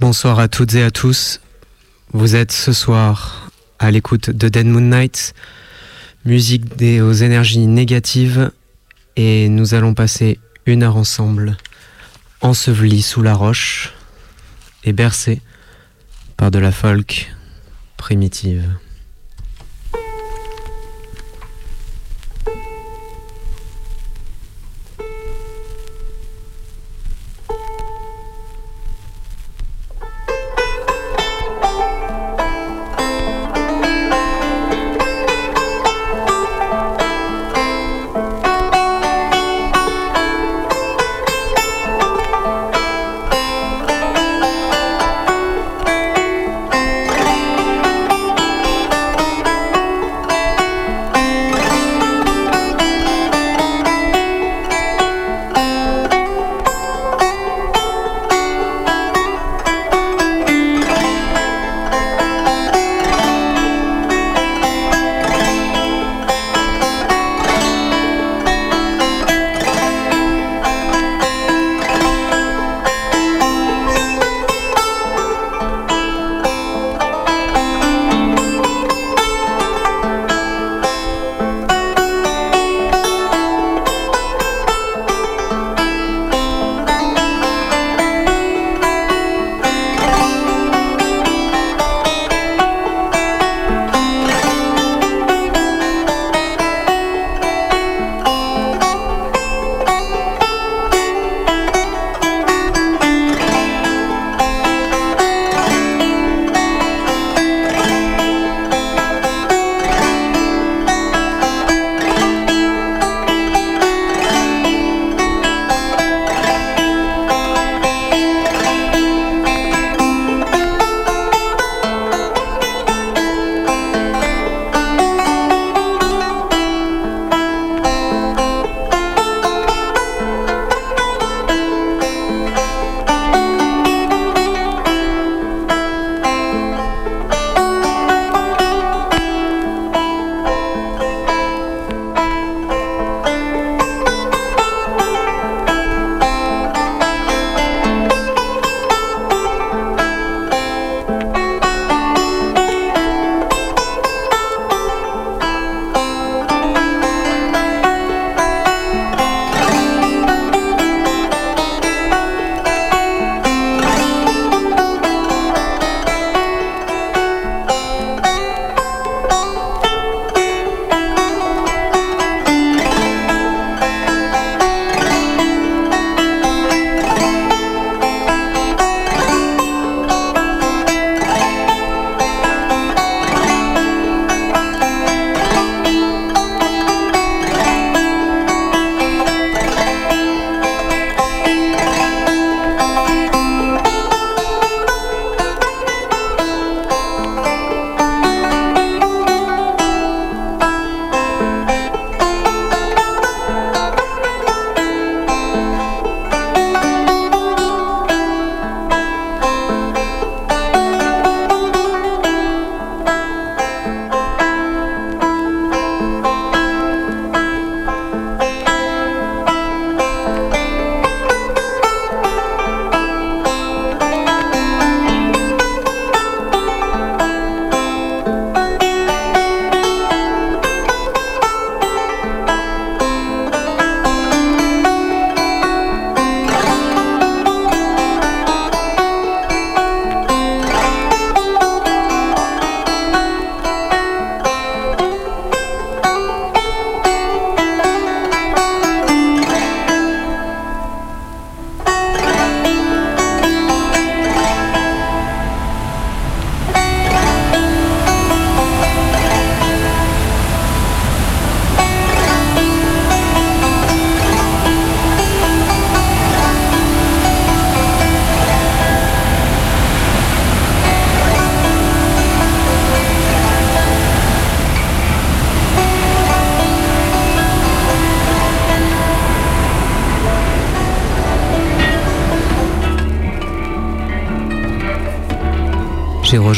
Bonsoir à toutes et à tous. Vous êtes ce soir à l'écoute de Dead Moon Night, musique des, aux énergies négatives, et nous allons passer une heure ensemble, ensevelis sous la roche et bercés par de la folk primitive.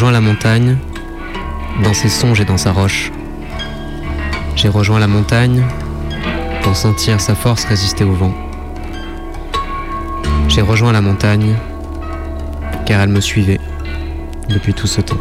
Rejoint la montagne, dans ses songes et dans sa roche. J'ai rejoint la montagne, pour sentir sa force résister au vent. J'ai rejoint la montagne, car elle me suivait depuis tout ce temps.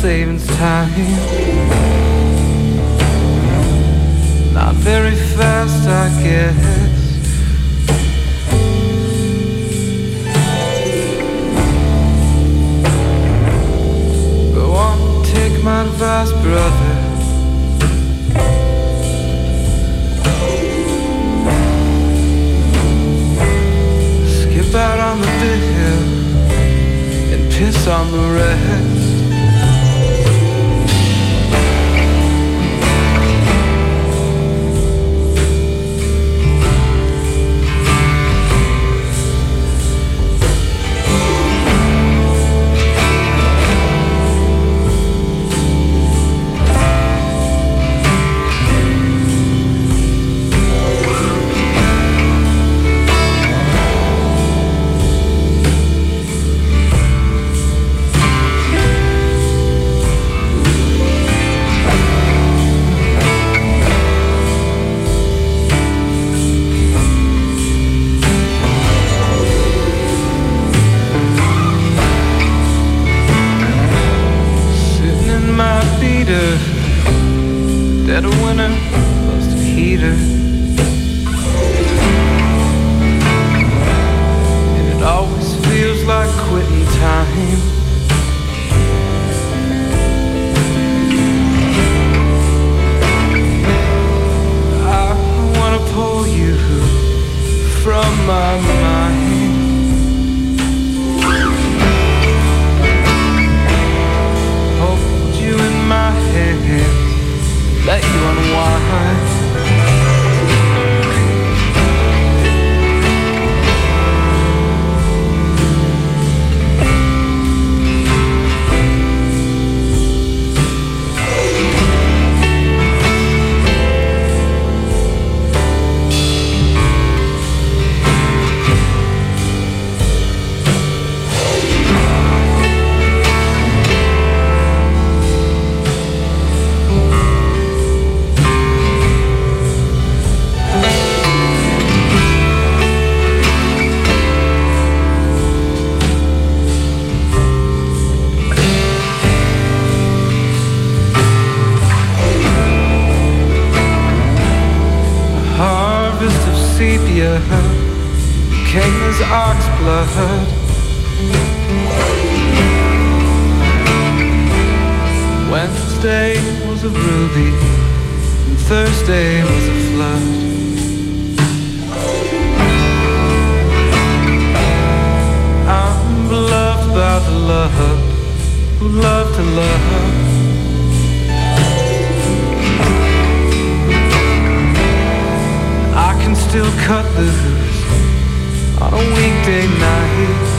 time. I. Wednesday was a ruby, and Thursday was a flood. I'm beloved by the love who loved to love. I can still cut the on a weekday night.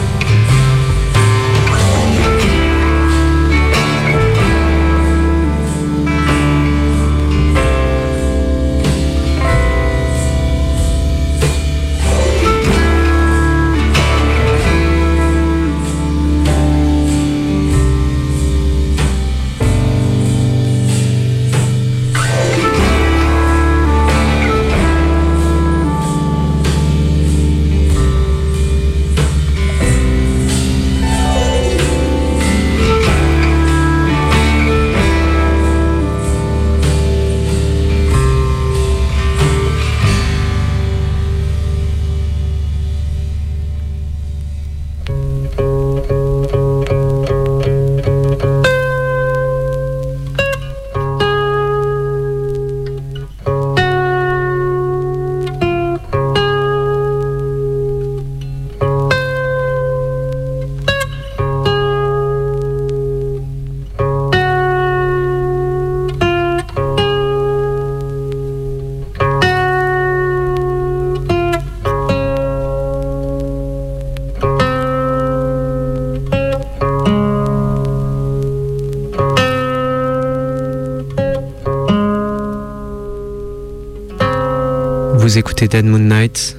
Dead Moon Night,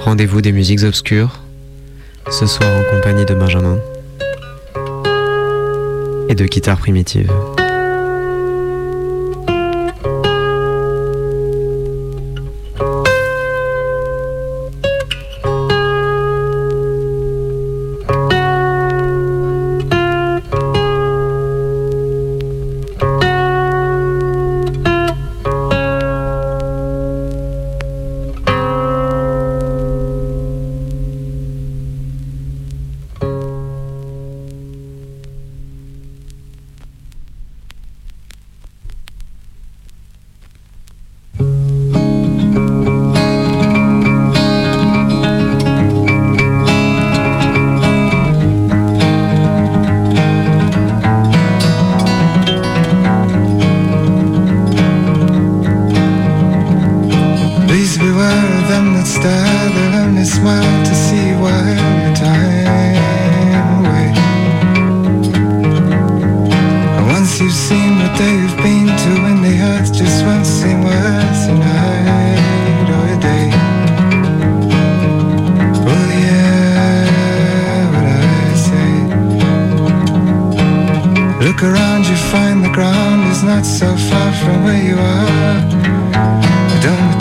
rendez-vous des musiques obscures, ce soir en compagnie de Benjamin. Et de guitare primitive.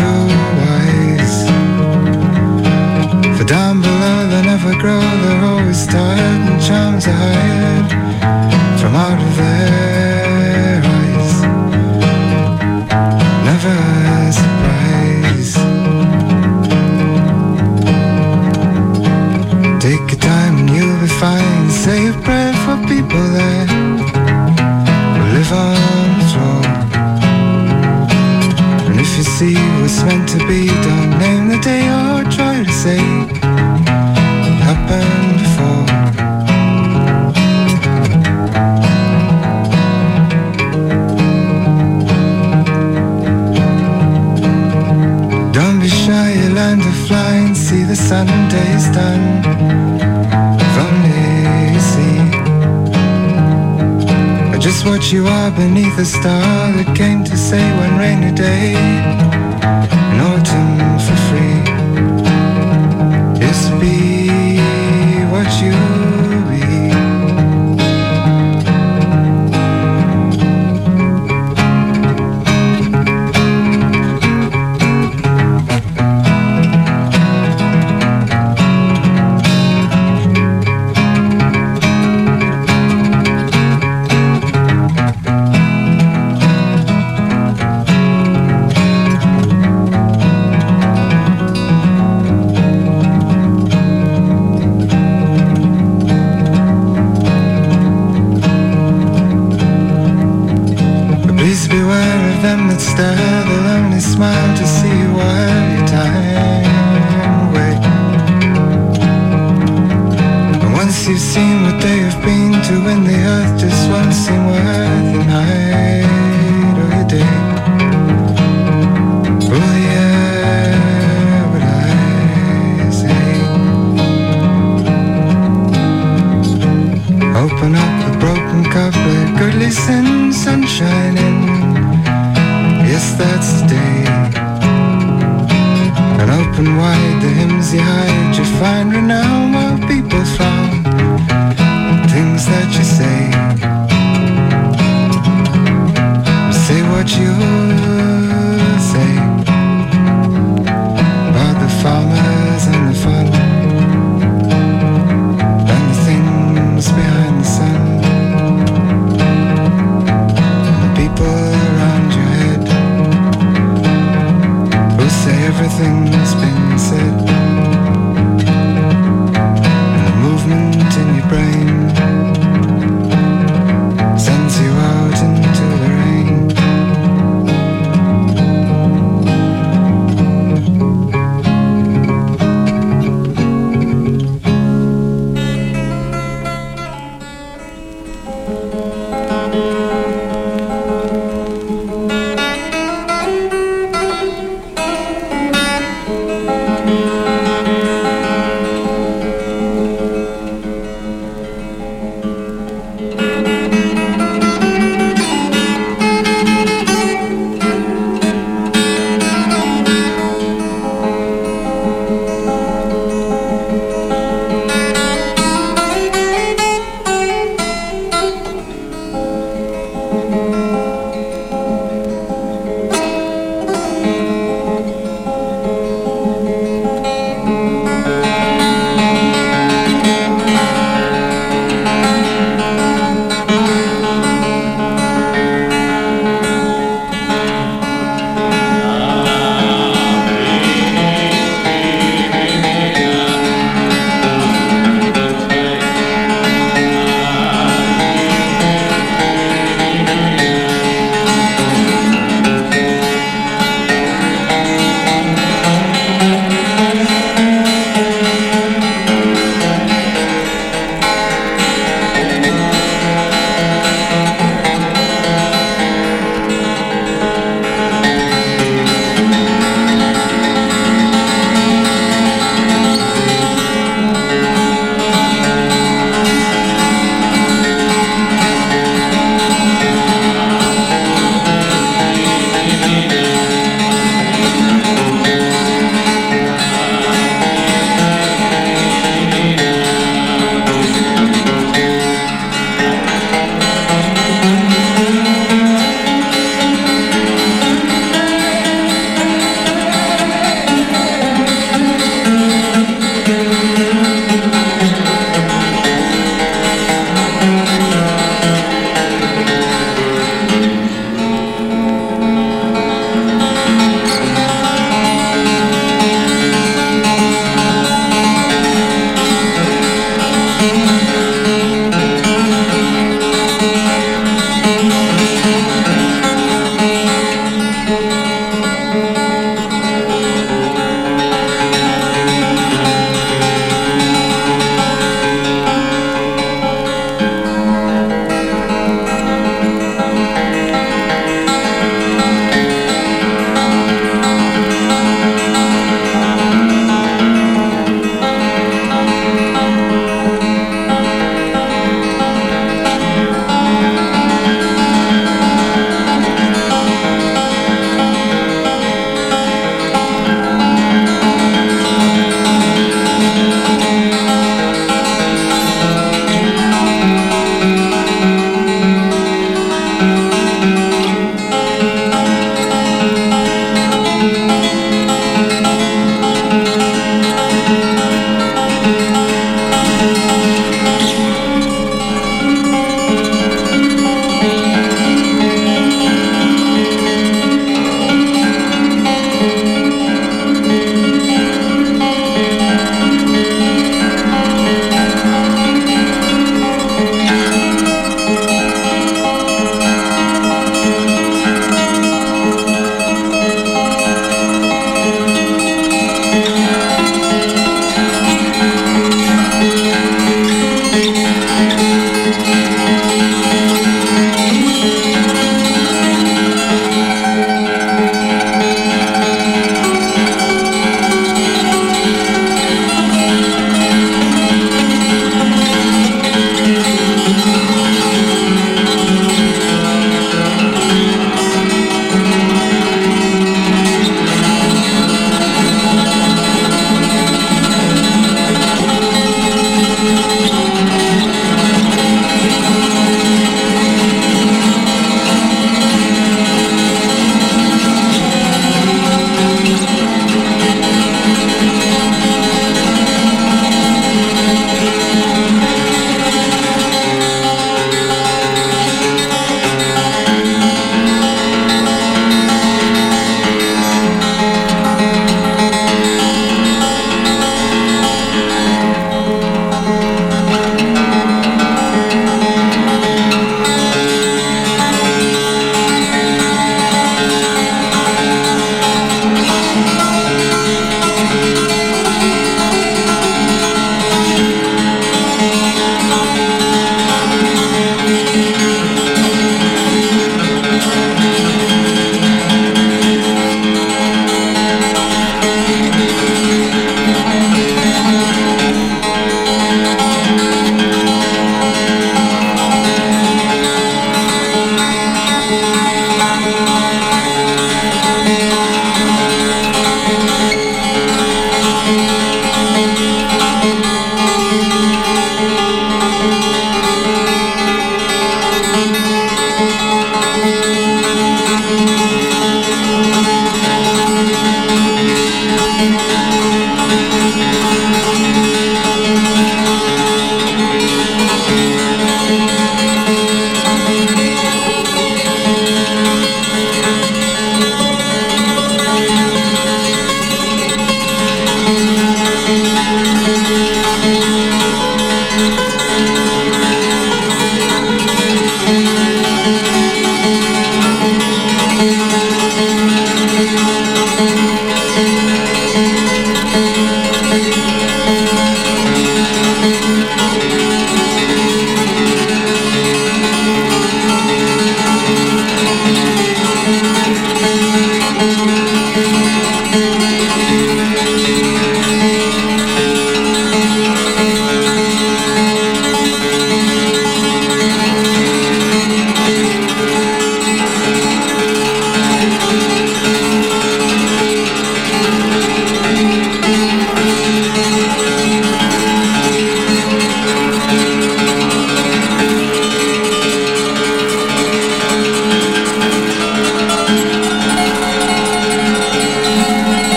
too the star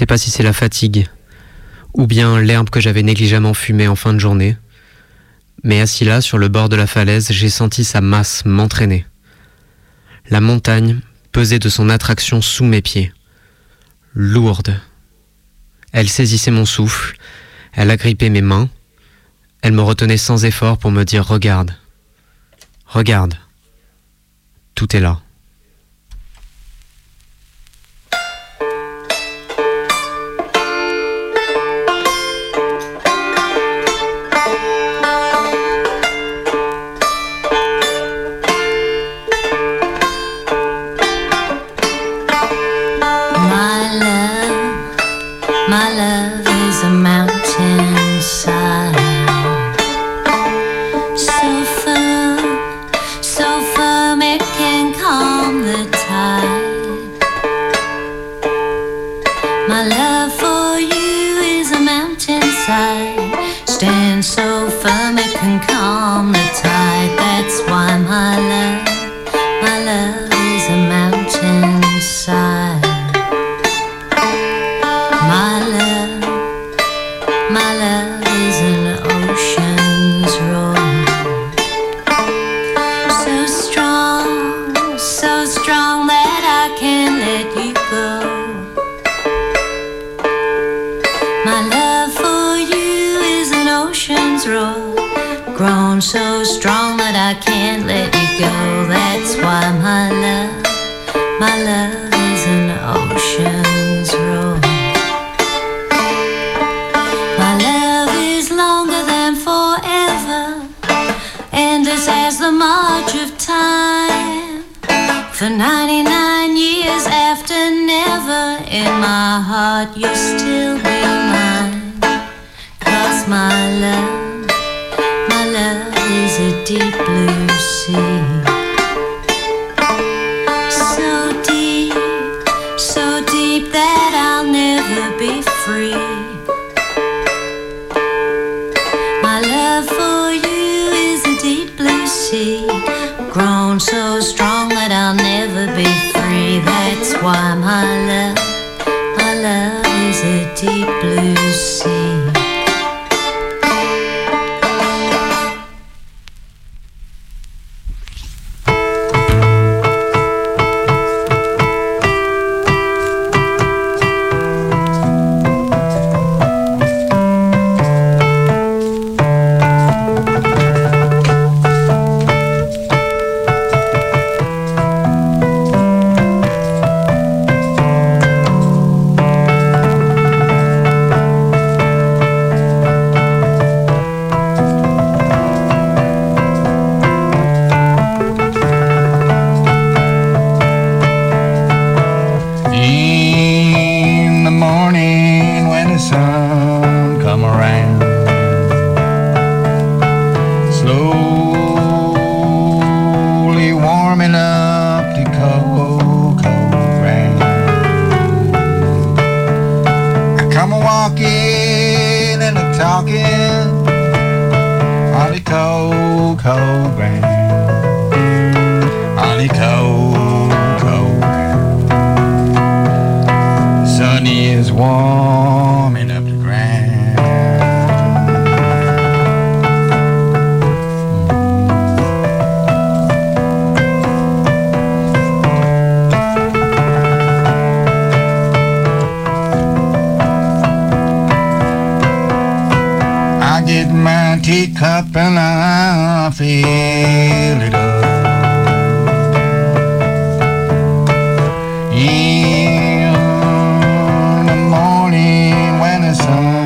sais pas si c'est la fatigue ou bien l'herbe que j'avais négligemment fumée en fin de journée. Mais assis là, sur le bord de la falaise, j'ai senti sa masse m'entraîner. La montagne pesait de son attraction sous mes pieds. Lourde. Elle saisissait mon souffle, elle agrippait mes mains, elle me retenait sans effort pour me dire Regarde, regarde, tout est là. My love for you is a deep blue sea, grown so strong that I'll never be free. That's why my love, my love is a deep blue sea. I get my teacup and I fill it up. Yeah, in the morning when the sun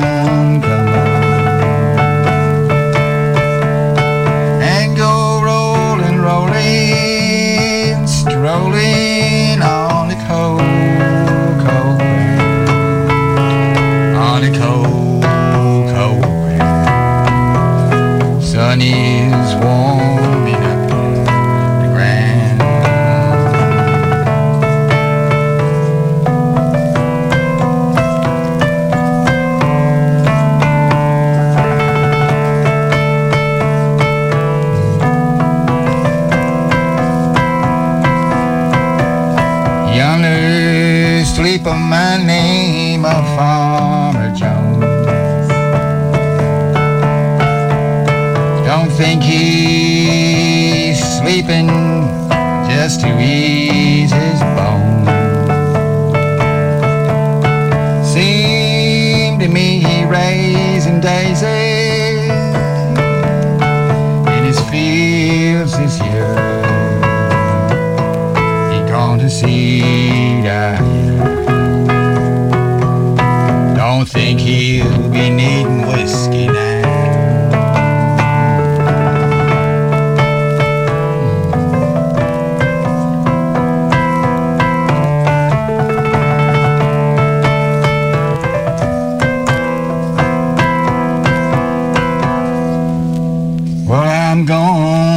He's sleeping just to ease his bones. Seemed to me he raising daisies. gone.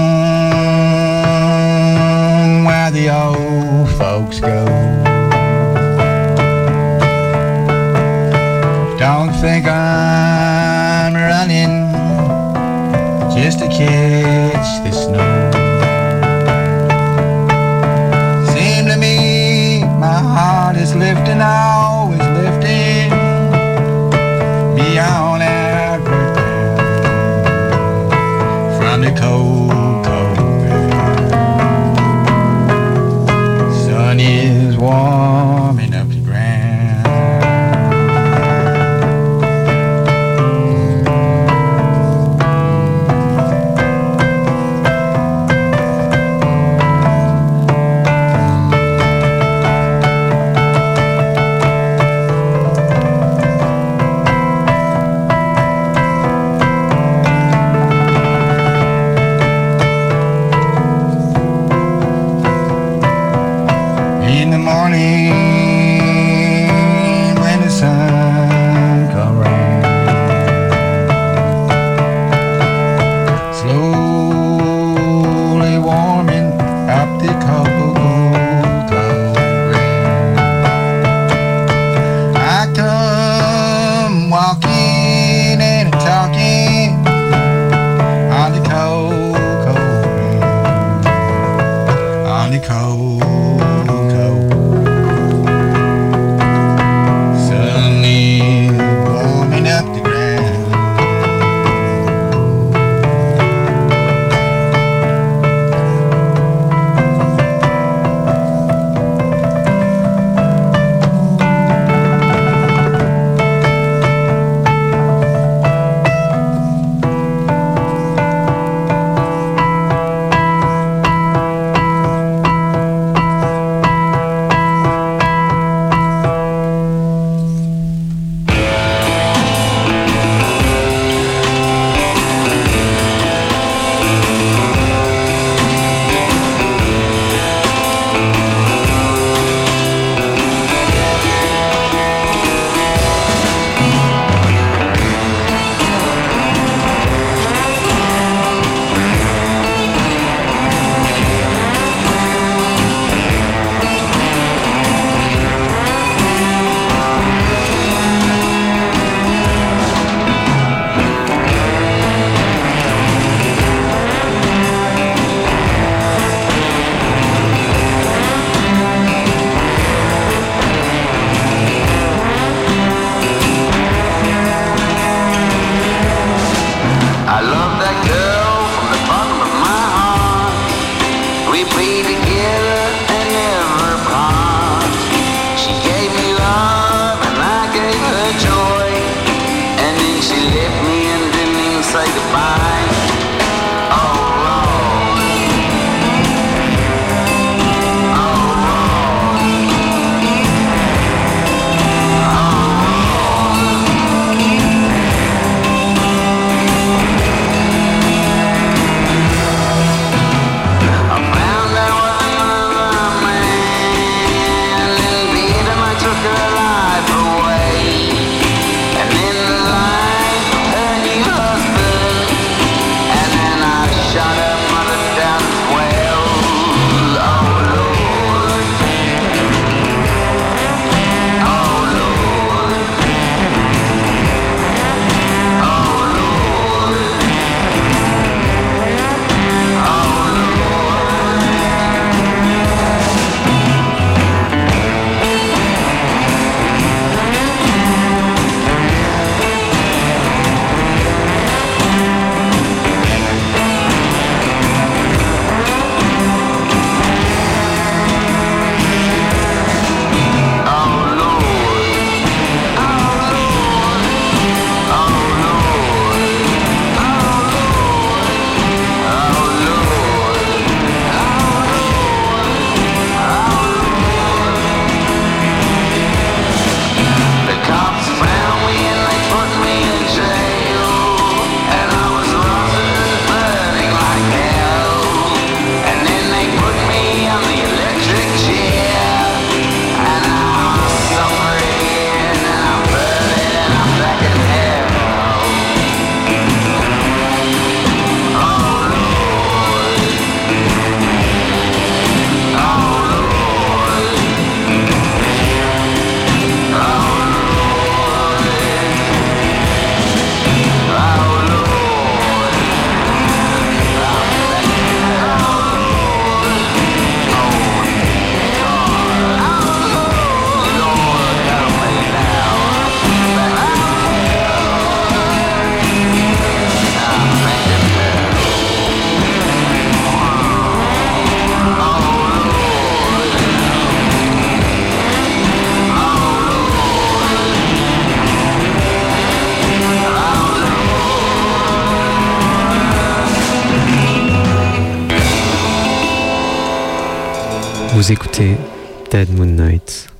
Dead Moon Night.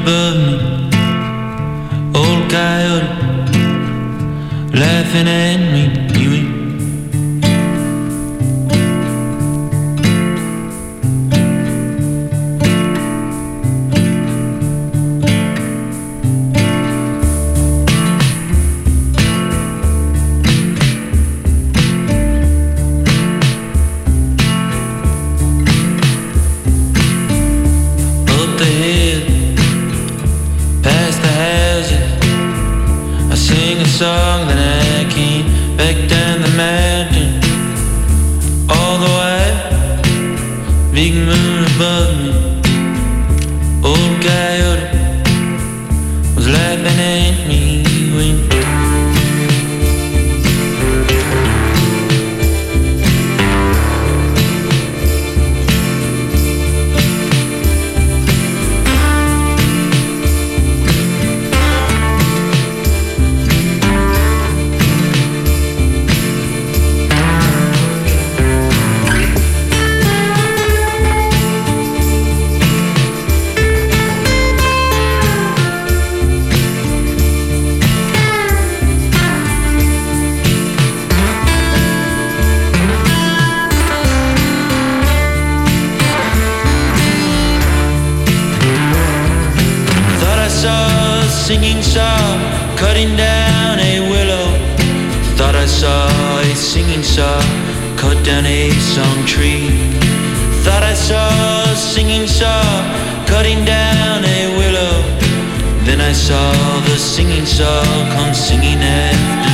Above. Old coyote laughing at me. cutting down a willow. Then I saw the singing saw come singing after.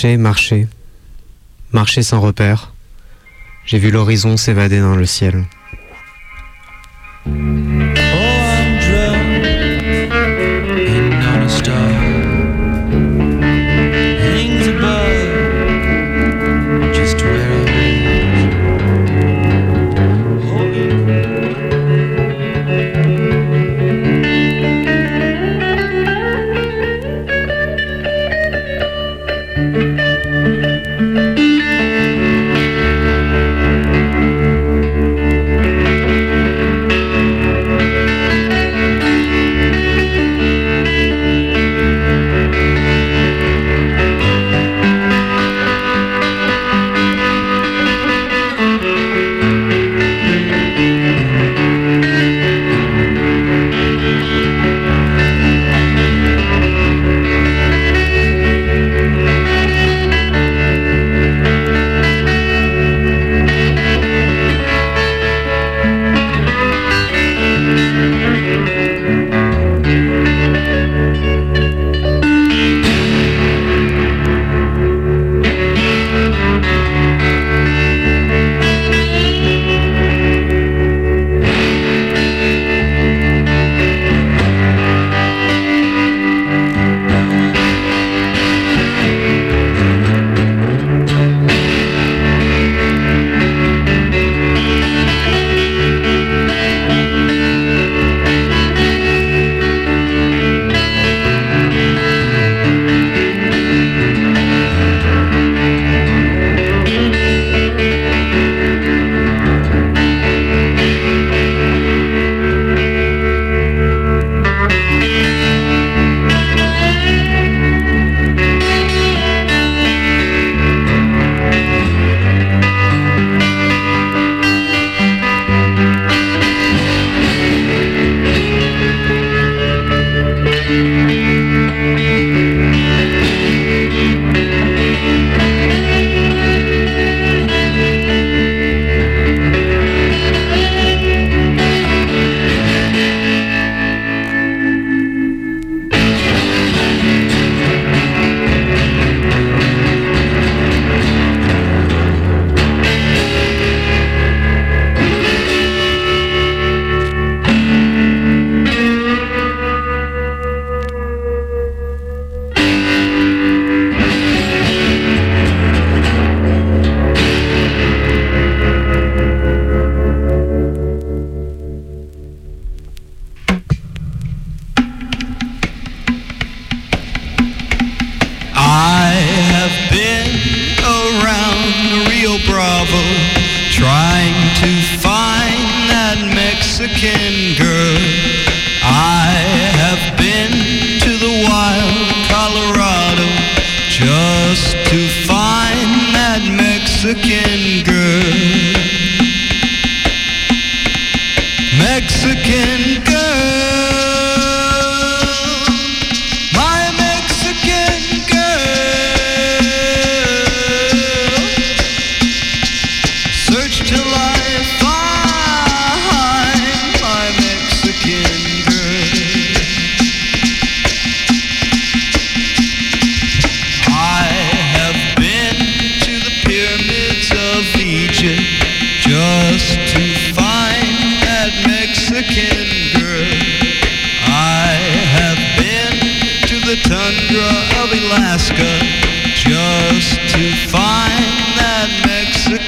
J'ai marché, marché, marché sans repère. J'ai vu l'horizon s'évader dans le ciel.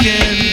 Again.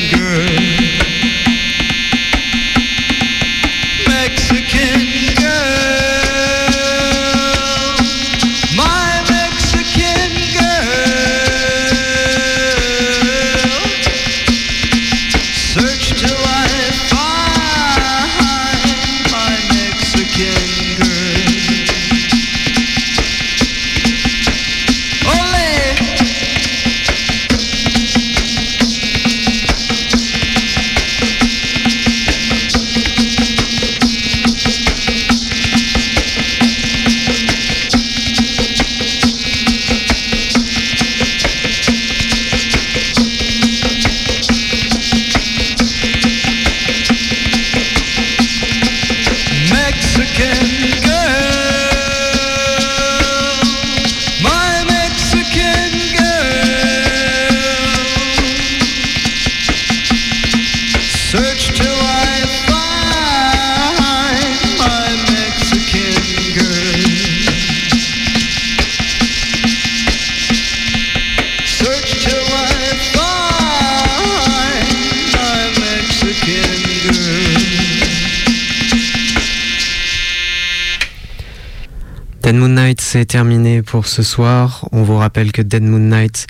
Pour ce soir. On vous rappelle que Dead Moon Night,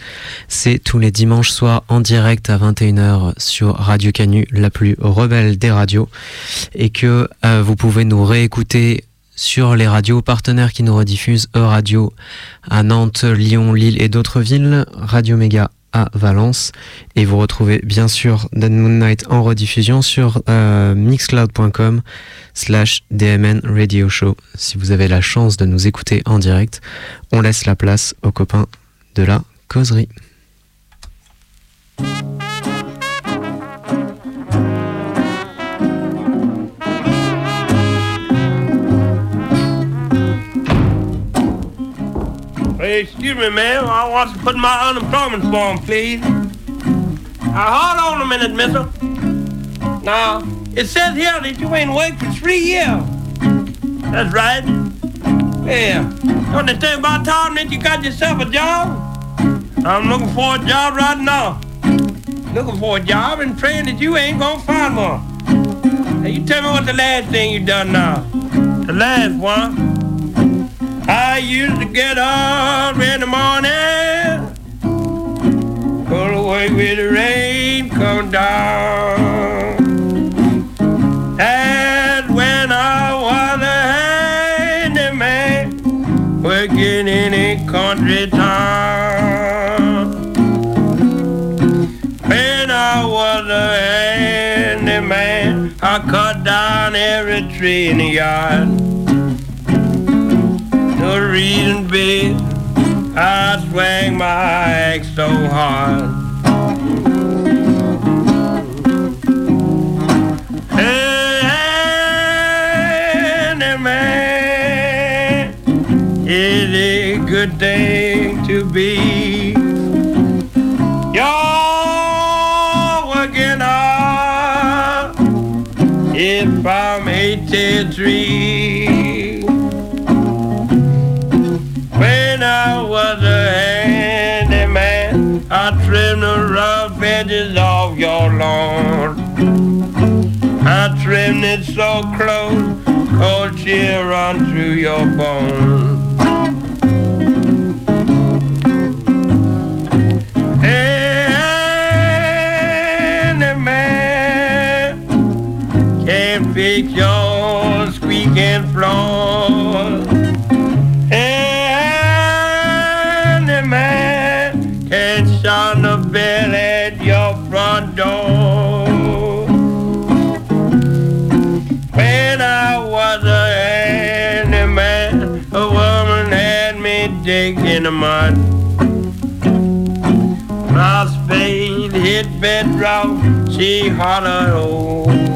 c'est tous les dimanches soirs en direct à 21h sur Radio Canu, la plus rebelle des radios. Et que euh, vous pouvez nous réécouter sur les radios partenaires qui nous rediffusent E-Radio à Nantes, Lyon, Lille et d'autres villes, Radio Méga à Valence. Et vous retrouvez bien sûr Dead Moon Night en rediffusion sur euh, mixcloud.com slash DMN Radio Show. Si vous avez la chance de nous écouter en direct, on laisse la place aux copains de la causerie. Excuse me, ma'am. I want to put my unemployment form, please. Now, hold on a minute, mister. Now, it says here that you ain't worked for three years. That's right. Yeah. Don't you think about time that you got yourself a job? I'm looking for a job right now. Looking for a job and praying that you ain't gonna find one. Now, you tell me what the last thing you done now. The last one. I used to get up in the morning, go away with the rain come down. And when I was a handyman, working in a country town. When I was a handyman, I cut down every tree in the yard reason be I swing my axe so hard. And man, it is a good thing to be. You're working hard if I'm 83. Edges off your lawn. I trimmed it so close, cold chill run through your bones. Handyman can't fix your squeaking floor. The mud. Spade hit bedrock, she hollered, oh.